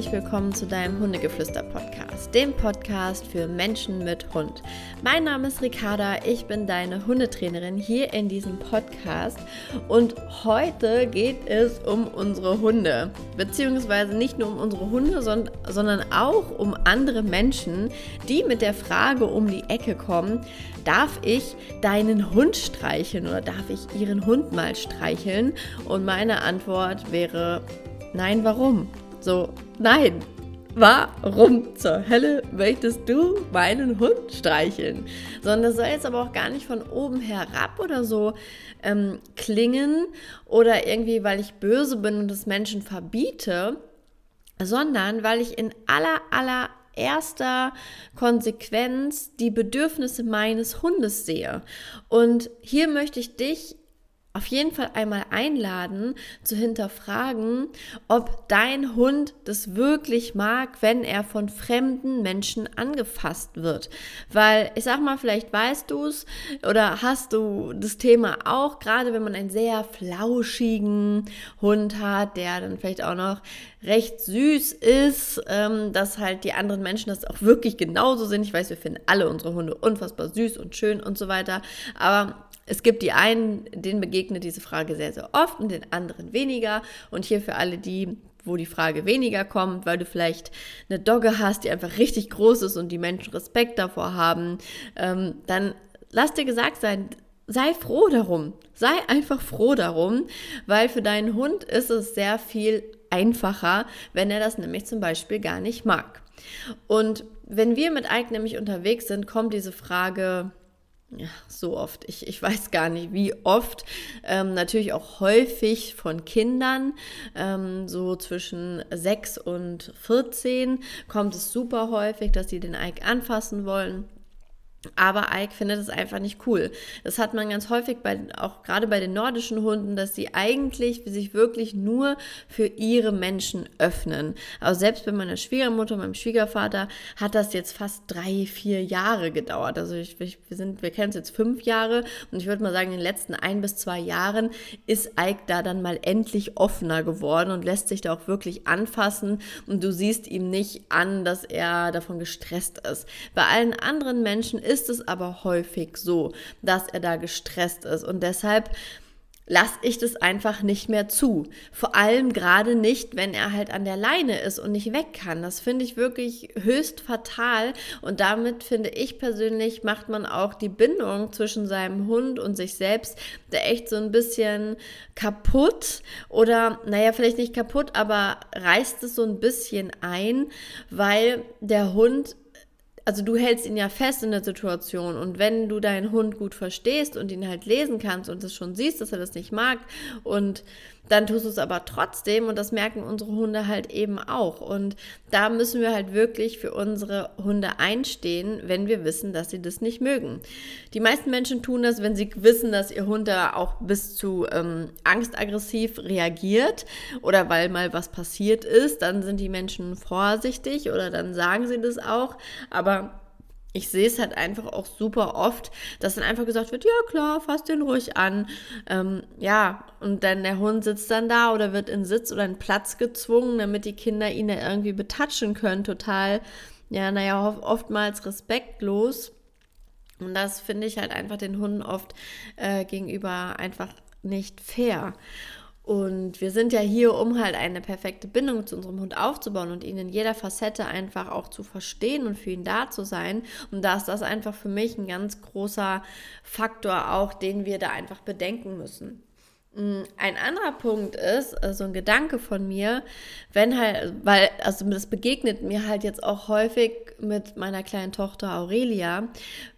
herzlich willkommen zu deinem Hundegeflüster-Podcast, dem Podcast für Menschen mit Hund. Mein Name ist Ricarda, ich bin deine Hundetrainerin hier in diesem Podcast und heute geht es um unsere Hunde, beziehungsweise nicht nur um unsere Hunde, sondern auch um andere Menschen, die mit der Frage um die Ecke kommen, darf ich deinen Hund streicheln oder darf ich ihren Hund mal streicheln? Und meine Antwort wäre, nein, warum? So, nein. Warum zur Hölle möchtest du meinen Hund streicheln? Sondern das soll jetzt aber auch gar nicht von oben herab oder so ähm, klingen oder irgendwie, weil ich böse bin und es Menschen verbiete, sondern weil ich in aller, aller erster Konsequenz die Bedürfnisse meines Hundes sehe. Und hier möchte ich dich auf jeden Fall einmal einladen, zu hinterfragen, ob dein Hund das wirklich mag, wenn er von fremden Menschen angefasst wird. Weil ich sag mal, vielleicht weißt du es oder hast du das Thema auch, gerade wenn man einen sehr flauschigen Hund hat, der dann vielleicht auch noch recht süß ist, ähm, dass halt die anderen Menschen das auch wirklich genauso sind. Ich weiß, wir finden alle unsere Hunde unfassbar süß und schön und so weiter, aber es gibt die einen, denen begegnet diese Frage sehr, sehr oft und den anderen weniger. Und hier für alle die, wo die Frage weniger kommt, weil du vielleicht eine Dogge hast, die einfach richtig groß ist und die Menschen Respekt davor haben, ähm, dann lass dir gesagt sein, sei froh darum. Sei einfach froh darum, weil für deinen Hund ist es sehr viel einfacher, wenn er das nämlich zum Beispiel gar nicht mag. Und wenn wir mit Ike nämlich unterwegs sind, kommt diese Frage ja, so oft. Ich, ich weiß gar nicht, wie oft. Ähm, natürlich auch häufig von Kindern. Ähm, so zwischen 6 und 14 kommt es super häufig, dass sie den Ike anfassen wollen. Aber Ike findet es einfach nicht cool. Das hat man ganz häufig bei, auch gerade bei den nordischen Hunden, dass sie eigentlich sich wirklich nur für ihre Menschen öffnen. Also selbst bei meiner Schwiegermutter, meinem Schwiegervater hat das jetzt fast drei, vier Jahre gedauert. Also ich, ich, wir sind, wir kennen es jetzt fünf Jahre und ich würde mal sagen, in den letzten ein bis zwei Jahren ist Ike da dann mal endlich offener geworden und lässt sich da auch wirklich anfassen und du siehst ihm nicht an, dass er davon gestresst ist. Bei allen anderen Menschen ist es aber häufig so, dass er da gestresst ist und deshalb lasse ich das einfach nicht mehr zu. Vor allem gerade nicht, wenn er halt an der Leine ist und nicht weg kann. Das finde ich wirklich höchst fatal und damit finde ich persönlich macht man auch die Bindung zwischen seinem Hund und sich selbst da echt so ein bisschen kaputt oder naja, vielleicht nicht kaputt, aber reißt es so ein bisschen ein, weil der Hund also du hältst ihn ja fest in der Situation und wenn du deinen Hund gut verstehst und ihn halt lesen kannst und es schon siehst, dass er das nicht mag und dann tust du es aber trotzdem und das merken unsere Hunde halt eben auch und da müssen wir halt wirklich für unsere Hunde einstehen, wenn wir wissen, dass sie das nicht mögen. Die meisten Menschen tun das, wenn sie wissen, dass ihr Hund da auch bis zu ähm, angstaggressiv reagiert oder weil mal was passiert ist, dann sind die Menschen vorsichtig oder dann sagen sie das auch, aber ich sehe es halt einfach auch super oft, dass dann einfach gesagt wird, ja klar, fass den ruhig an. Ähm, ja, und dann der Hund sitzt dann da oder wird in Sitz oder in Platz gezwungen, damit die Kinder ihn da irgendwie betatschen können. Total, ja, naja, oftmals respektlos. Und das finde ich halt einfach den Hunden oft äh, gegenüber einfach nicht fair. Und wir sind ja hier, um halt eine perfekte Bindung zu unserem Hund aufzubauen und ihn in jeder Facette einfach auch zu verstehen und für ihn da zu sein. Und da ist das einfach für mich ein ganz großer Faktor auch, den wir da einfach bedenken müssen. Mm, ein anderer Punkt ist, so also ein Gedanke von mir, wenn halt, weil, also das begegnet mir halt jetzt auch häufig mit meiner kleinen Tochter Aurelia,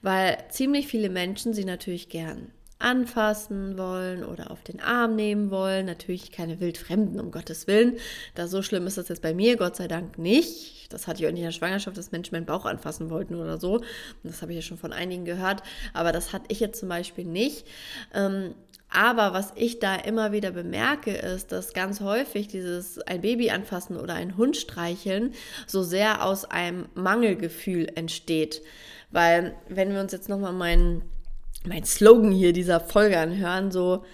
weil ziemlich viele Menschen sie natürlich gern anfassen wollen oder auf den Arm nehmen wollen. Natürlich keine Wildfremden, um Gottes Willen. Da so schlimm ist das jetzt bei mir, Gott sei Dank nicht. Das hatte ich auch nicht in der Schwangerschaft, dass Menschen meinen Bauch anfassen wollten oder so. Das habe ich ja schon von einigen gehört. Aber das hatte ich jetzt zum Beispiel nicht. Ähm, aber was ich da immer wieder bemerke, ist, dass ganz häufig dieses ein Baby anfassen oder ein Hund streicheln so sehr aus einem Mangelgefühl entsteht. Weil, wenn wir uns jetzt nochmal meinen mein Slogan hier dieser Folge anhören, so,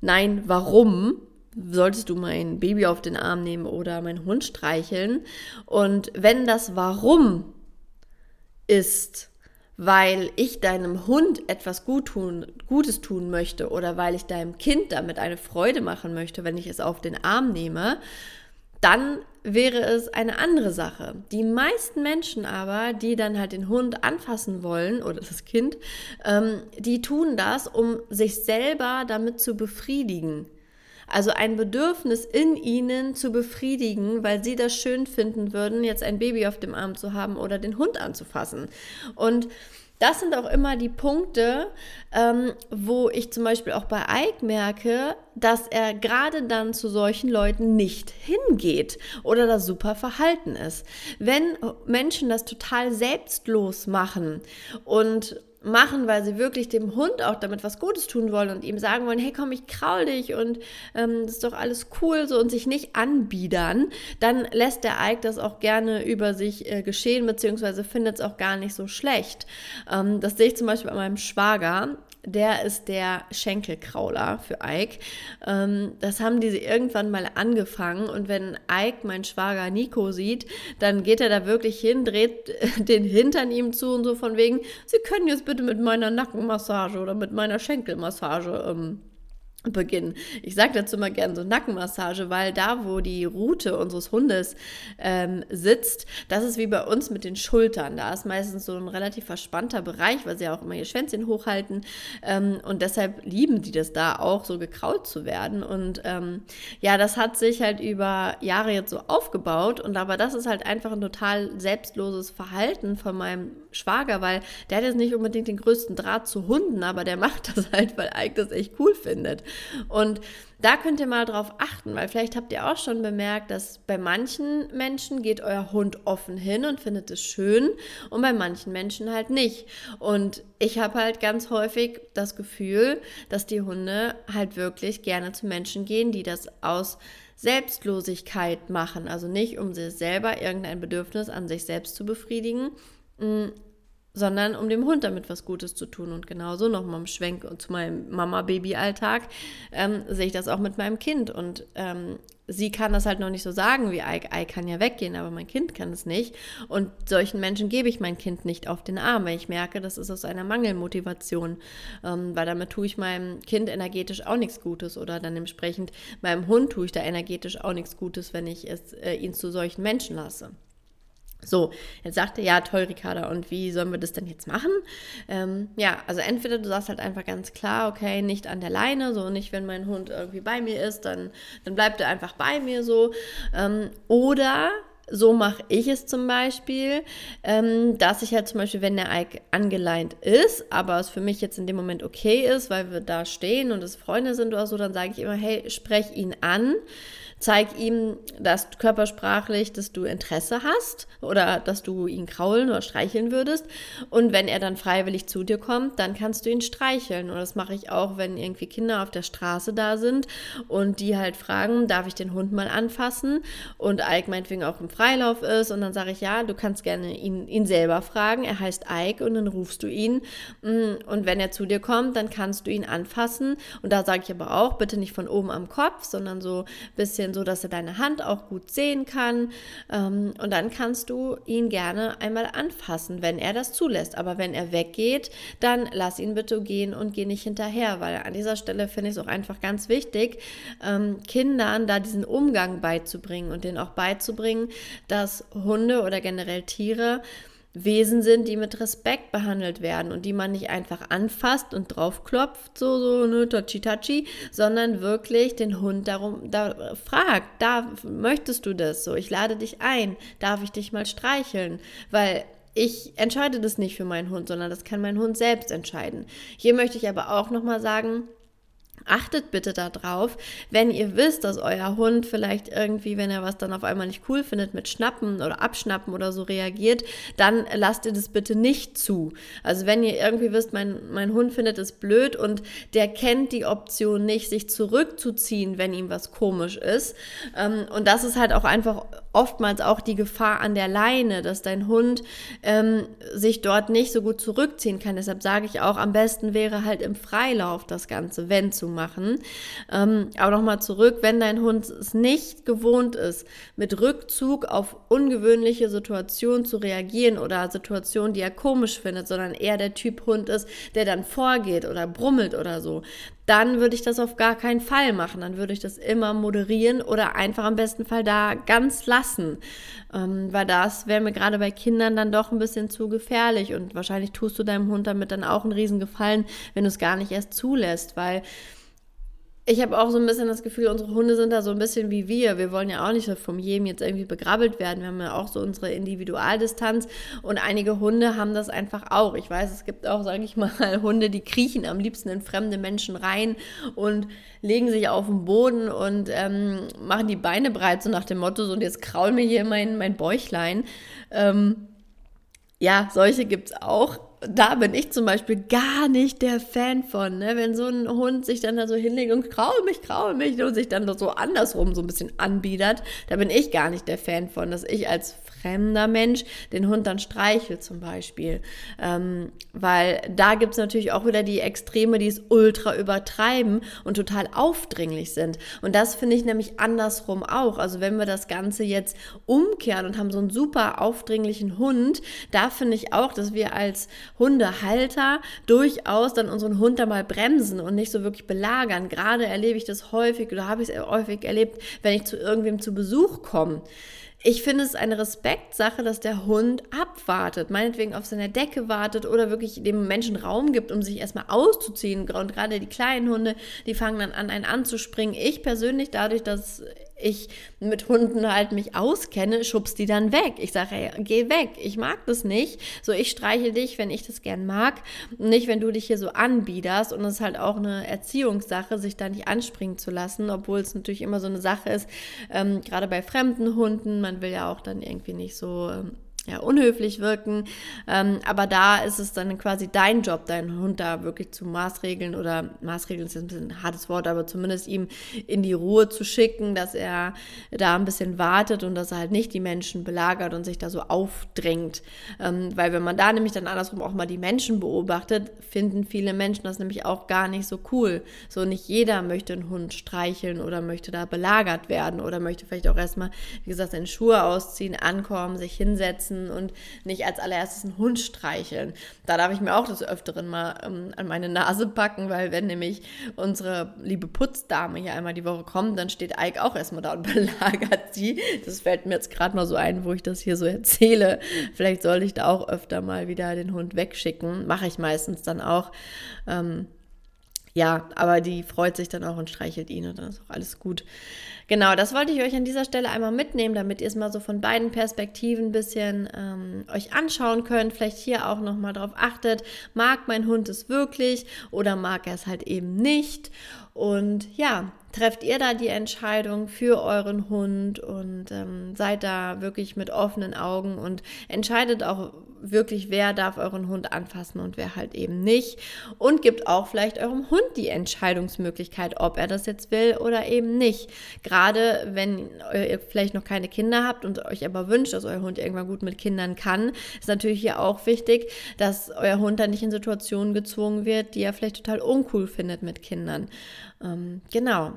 nein, warum? solltest du mein Baby auf den Arm nehmen oder meinen Hund streicheln? Und wenn das Warum ist, weil ich deinem Hund etwas gut tun, Gutes tun möchte oder weil ich deinem Kind damit eine Freude machen möchte, wenn ich es auf den Arm nehme, dann wäre es eine andere Sache. Die meisten Menschen aber, die dann halt den Hund anfassen wollen oder das Kind, ähm, die tun das, um sich selber damit zu befriedigen. Also ein Bedürfnis in ihnen zu befriedigen, weil sie das schön finden würden, jetzt ein Baby auf dem Arm zu haben oder den Hund anzufassen. Und das sind auch immer die Punkte, ähm, wo ich zum Beispiel auch bei Ike merke, dass er gerade dann zu solchen Leuten nicht hingeht oder das super verhalten ist. Wenn Menschen das total selbstlos machen und machen, weil sie wirklich dem Hund auch damit was Gutes tun wollen und ihm sagen wollen, hey komm, ich kraul dich und ähm, das ist doch alles cool so und sich nicht anbiedern, dann lässt der Ike das auch gerne über sich äh, geschehen, beziehungsweise findet es auch gar nicht so schlecht. Ähm, das sehe ich zum Beispiel bei meinem Schwager der ist der Schenkelkrauler für Ike. Ähm, das haben die irgendwann mal angefangen und wenn Ike, mein Schwager Nico, sieht, dann geht er da wirklich hin, dreht den Hintern ihm zu und so von wegen, Sie können jetzt bitte mit meiner Nackenmassage oder mit meiner Schenkelmassage ähm, beginnen. Ich sage dazu mal gerne so Nackenmassage, weil da, wo die Rute unseres Hundes ähm, sitzt, das ist wie bei uns mit den Schultern. Da ist meistens so ein relativ verspannter Bereich, weil sie ja auch immer ihr Schwänzchen hochhalten. Ähm, und deshalb lieben die das da auch, so gekraut zu werden. Und ähm, ja, das hat sich halt über Jahre jetzt so aufgebaut. Und aber das ist halt einfach ein total selbstloses Verhalten von meinem Schwager, weil der hat jetzt nicht unbedingt den größten Draht zu Hunden, aber der macht das halt, weil Ike das echt cool findet. Und da könnt ihr mal drauf achten, weil vielleicht habt ihr auch schon bemerkt, dass bei manchen Menschen geht euer Hund offen hin und findet es schön und bei manchen Menschen halt nicht. Und ich habe halt ganz häufig das Gefühl, dass die Hunde halt wirklich gerne zu Menschen gehen, die das aus Selbstlosigkeit machen. Also nicht, um sich selber irgendein Bedürfnis an sich selbst zu befriedigen, mm, sondern um dem Hund damit was Gutes zu tun. Und genauso nochmal im Schwenk zu meinem Mama-Baby-Alltag ähm, sehe ich das auch mit meinem Kind. Und ähm, sie kann das halt noch nicht so sagen wie Ike. Ike kann ja weggehen, aber mein Kind kann es nicht. Und solchen Menschen gebe ich mein Kind nicht auf den Arm, weil ich merke, das ist aus einer Mangelmotivation. Ähm, weil damit tue ich meinem Kind energetisch auch nichts Gutes. Oder dann entsprechend meinem Hund tue ich da energetisch auch nichts Gutes, wenn ich es, äh, ihn zu solchen Menschen lasse. So, jetzt sagte ja, toll, Ricarda, und wie sollen wir das denn jetzt machen? Ähm, ja, also entweder du sagst halt einfach ganz klar, okay, nicht an der Leine, so nicht, wenn mein Hund irgendwie bei mir ist, dann, dann bleibt er einfach bei mir so. Ähm, oder so mache ich es zum Beispiel, ähm, dass ich halt zum Beispiel, wenn der Ike angeleint ist, aber es für mich jetzt in dem Moment okay ist, weil wir da stehen und es Freunde sind oder so, dann sage ich immer, hey, sprech ihn an. Zeig ihm, dass körpersprachlich, dass du Interesse hast oder dass du ihn kraulen oder streicheln würdest. Und wenn er dann freiwillig zu dir kommt, dann kannst du ihn streicheln. Und das mache ich auch, wenn irgendwie Kinder auf der Straße da sind und die halt fragen, darf ich den Hund mal anfassen? Und Ike meinetwegen auch im Freilauf ist. Und dann sage ich, ja, du kannst gerne ihn, ihn selber fragen. Er heißt Ike und dann rufst du ihn. Mm, und wenn er zu dir kommt, dann kannst du ihn anfassen. Und da sage ich aber auch, bitte nicht von oben am Kopf, sondern so ein bisschen so, dass er deine Hand auch gut sehen kann. Ähm, und dann kannst du ihn gerne einmal anfassen, wenn er das zulässt. Aber wenn er weggeht, dann lass ihn bitte gehen und geh nicht hinterher, weil an dieser Stelle finde ich es auch einfach ganz wichtig, ähm, Kindern da diesen Umgang beizubringen und denen auch beizubringen, dass Hunde oder generell Tiere Wesen sind, die mit Respekt behandelt werden und die man nicht einfach anfasst und draufklopft, so, so, ne, tachi tachi, sondern wirklich den Hund darum da, fragt, da möchtest du das so, ich lade dich ein, darf ich dich mal streicheln, weil ich entscheide das nicht für meinen Hund, sondern das kann mein Hund selbst entscheiden. Hier möchte ich aber auch nochmal sagen, Achtet bitte darauf, wenn ihr wisst, dass euer Hund vielleicht irgendwie, wenn er was dann auf einmal nicht cool findet, mit Schnappen oder Abschnappen oder so reagiert, dann lasst ihr das bitte nicht zu. Also wenn ihr irgendwie wisst, mein, mein Hund findet es blöd und der kennt die Option nicht, sich zurückzuziehen, wenn ihm was komisch ist. Ähm, und das ist halt auch einfach oftmals auch die Gefahr an der Leine, dass dein Hund ähm, sich dort nicht so gut zurückziehen kann. Deshalb sage ich auch, am besten wäre halt im Freilauf das Ganze, wenn zu zu machen. Ähm, aber nochmal zurück, wenn dein Hund es nicht gewohnt ist, mit Rückzug auf ungewöhnliche Situationen zu reagieren oder Situationen, die er komisch findet, sondern eher der Typ Hund ist, der dann vorgeht oder brummelt oder so, dann würde ich das auf gar keinen Fall machen. Dann würde ich das immer moderieren oder einfach am besten Fall da ganz lassen. Ähm, weil das wäre mir gerade bei Kindern dann doch ein bisschen zu gefährlich und wahrscheinlich tust du deinem Hund damit dann auch einen Riesengefallen, wenn du es gar nicht erst zulässt, weil ich habe auch so ein bisschen das Gefühl, unsere Hunde sind da so ein bisschen wie wir. Wir wollen ja auch nicht vom jedem jetzt irgendwie begrabbelt werden. Wir haben ja auch so unsere Individualdistanz und einige Hunde haben das einfach auch. Ich weiß, es gibt auch, sage ich mal, Hunde, die kriechen am liebsten in fremde Menschen rein und legen sich auf den Boden und ähm, machen die Beine breit, so nach dem Motto, so und jetzt kraul mir hier mein, mein Bäuchlein. Ähm, ja, solche gibt es auch da bin ich zum Beispiel gar nicht der Fan von, ne? wenn so ein Hund sich dann da so hinlegt und kraul mich, kraul mich und sich dann so andersrum so ein bisschen anbiedert, da bin ich gar nicht der Fan von, dass ich als fremder Mensch den Hund dann streichelt zum Beispiel. Ähm, weil da gibt es natürlich auch wieder die Extreme, die es ultra übertreiben und total aufdringlich sind. Und das finde ich nämlich andersrum auch. Also wenn wir das Ganze jetzt umkehren und haben so einen super aufdringlichen Hund, da finde ich auch, dass wir als Hundehalter durchaus dann unseren Hund da mal bremsen und nicht so wirklich belagern. Gerade erlebe ich das häufig oder habe ich es häufig erlebt, wenn ich zu irgendwem zu Besuch komme. Ich finde es eine Respektsache, dass der Hund abwartet, meinetwegen auf seiner Decke wartet oder wirklich dem Menschen Raum gibt, um sich erstmal auszuziehen. Und gerade die kleinen Hunde, die fangen dann an, einen anzuspringen. Ich persönlich, dadurch, dass ich mit Hunden halt mich auskenne, schubs die dann weg. Ich sage, hey, geh weg, ich mag das nicht. So, ich streiche dich, wenn ich das gern mag, nicht, wenn du dich hier so anbiederst. Und es ist halt auch eine Erziehungssache, sich da nicht anspringen zu lassen, obwohl es natürlich immer so eine Sache ist, ähm, gerade bei fremden Hunden, man will ja auch dann irgendwie nicht so ähm, ja, unhöflich wirken. Ähm, aber da ist es dann quasi dein Job, deinen Hund da wirklich zu Maßregeln oder Maßregeln ist jetzt ein bisschen ein hartes Wort, aber zumindest ihm in die Ruhe zu schicken, dass er da ein bisschen wartet und dass er halt nicht die Menschen belagert und sich da so aufdrängt. Ähm, weil wenn man da nämlich dann andersrum auch mal die Menschen beobachtet, finden viele Menschen das nämlich auch gar nicht so cool. So nicht jeder möchte einen Hund streicheln oder möchte da belagert werden oder möchte vielleicht auch erstmal, wie gesagt, seine Schuhe ausziehen, ankommen, sich hinsetzen essen und nicht als allererstes einen Hund streicheln. Da darf ich mir auch des Öfteren mal ähm, an meine Nase packen, weil wenn nämlich unsere liebe Putzdame hier einmal die Woche kommt, dann steht Ike auch erstmal da und belagert sie. Das fällt mir jetzt gerade mal so ein, wo ich das hier so erzähle. Vielleicht sollte ich da auch öfter mal wieder den Hund wegschicken. Mache ich meistens dann auch. Ähm, ja, aber die freut sich dann auch und streichelt ihn und dann ist auch alles gut. Genau, das wollte ich euch an dieser Stelle einmal mitnehmen, damit ihr es mal so von beiden Perspektiven ein bisschen ähm, euch anschauen könnt. Vielleicht hier auch nochmal drauf achtet, mag mein Hund es wirklich oder mag er es halt eben nicht. Und ja, trefft ihr da die Entscheidung für euren Hund und ähm, seid da wirklich mit offenen Augen und entscheidet auch wirklich, wer darf euren Hund anfassen und wer halt eben nicht. Und gibt auch vielleicht eurem Hund die Entscheidungsmöglichkeit, ob er das jetzt will oder eben nicht. Gerade wenn ihr vielleicht noch keine Kinder habt und euch aber wünscht, dass euer Hund irgendwann gut mit Kindern kann, ist natürlich hier auch wichtig, dass euer Hund dann nicht in Situationen gezwungen wird, die er vielleicht total uncool findet mit Kindern. Ähm, genau.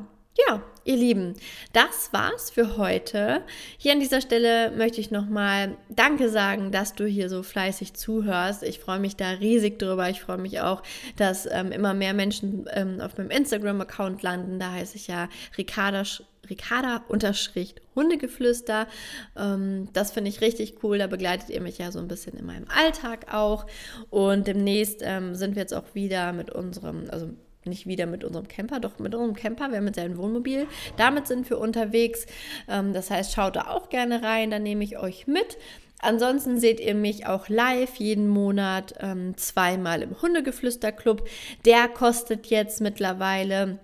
Ja, ihr Lieben, das war's für heute. Hier an dieser Stelle möchte ich nochmal Danke sagen, dass du hier so fleißig zuhörst. Ich freue mich da riesig drüber. Ich freue mich auch, dass ähm, immer mehr Menschen ähm, auf meinem Instagram-Account landen. Da heiße ich ja Ricarda, Ricarda unterstrich Hundegeflüster. Ähm, das finde ich richtig cool. Da begleitet ihr mich ja so ein bisschen in meinem Alltag auch. Und demnächst ähm, sind wir jetzt auch wieder mit unserem, also nicht wieder mit unserem Camper, doch mit unserem Camper, wir haben jetzt ein Wohnmobil. Damit sind wir unterwegs. Ähm, das heißt, schaut da auch gerne rein, dann nehme ich euch mit. Ansonsten seht ihr mich auch live jeden Monat ähm, zweimal im Hundegeflüster-Club. Der kostet jetzt mittlerweile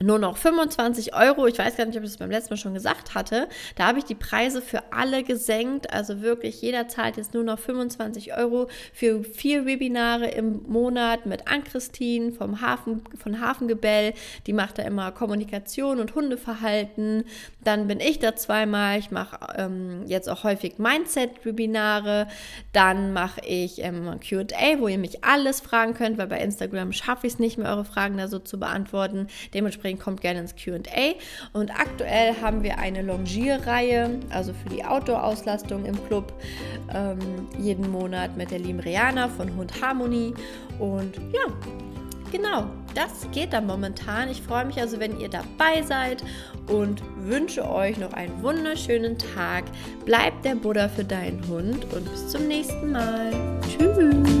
nur noch 25 Euro. Ich weiß gar nicht, ob ich das beim letzten Mal schon gesagt hatte. Da habe ich die Preise für alle gesenkt. Also wirklich, jeder zahlt jetzt nur noch 25 Euro für vier Webinare im Monat mit Ann-Christine vom Hafen, von Hafengebell. Die macht da immer Kommunikation und Hundeverhalten. Dann bin ich da zweimal. Ich mache ähm, jetzt auch häufig Mindset-Webinare. Dann mache ich ähm, QA, wo ihr mich alles fragen könnt, weil bei Instagram schaffe ich es nicht mehr, eure Fragen da so zu beantworten. Dementsprechend Dementsprechend kommt gerne ins QA. Und aktuell haben wir eine Longierreihe, also für die Outdoor-Auslastung im Club, ähm, jeden Monat mit der lieben Rihanna von Hund Harmony. Und ja, genau, das geht dann momentan. Ich freue mich also, wenn ihr dabei seid und wünsche euch noch einen wunderschönen Tag. Bleibt der Buddha für deinen Hund und bis zum nächsten Mal. Tschüss.